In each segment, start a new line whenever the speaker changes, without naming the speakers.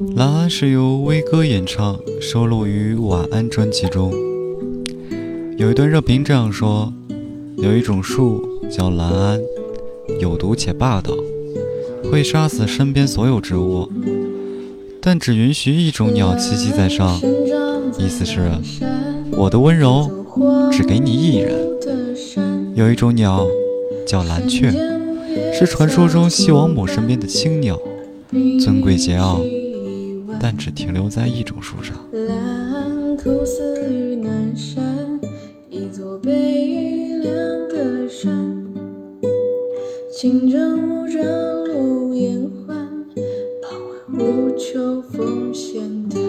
蓝安是由威哥演唱，收录于《晚安》专辑中。有一段热评这样说：有一种树叫蓝安，有毒且霸道，会杀死身边所有植物，但只允许一种鸟栖息在上。意思是，我的温柔只给你一人。有一种鸟叫蓝雀，是传说中西王母身边的青鸟，尊贵桀骜。但只停留在一种树上。
蓝枯死于南山，一座悲凉的山。清晨无朝露烟欢，傍晚无秋风闲谈。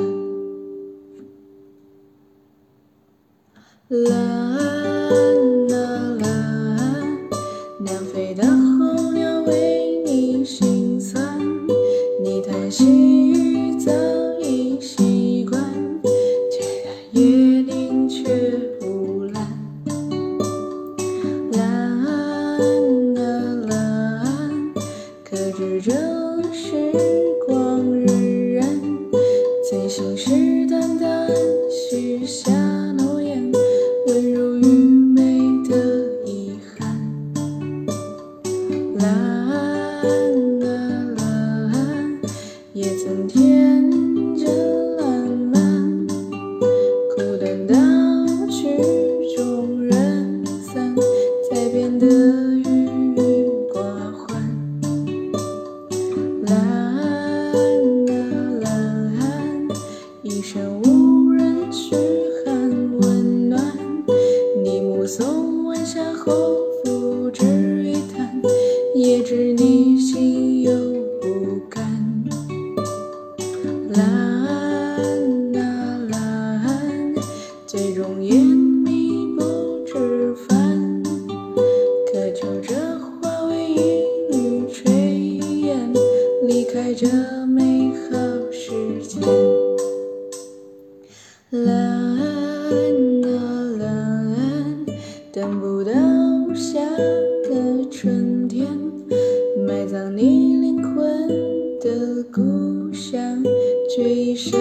蓝可知这时光荏苒，在信誓旦旦许下无人嘘寒问暖，你目送晚霞后，不知雨叹，也知你心有不甘。啦啦啦，最终烟迷不知返，可就着花为云雨炊烟，离开这美好世界。蓝。等不到下个春天，埋葬你灵魂的故乡，却已生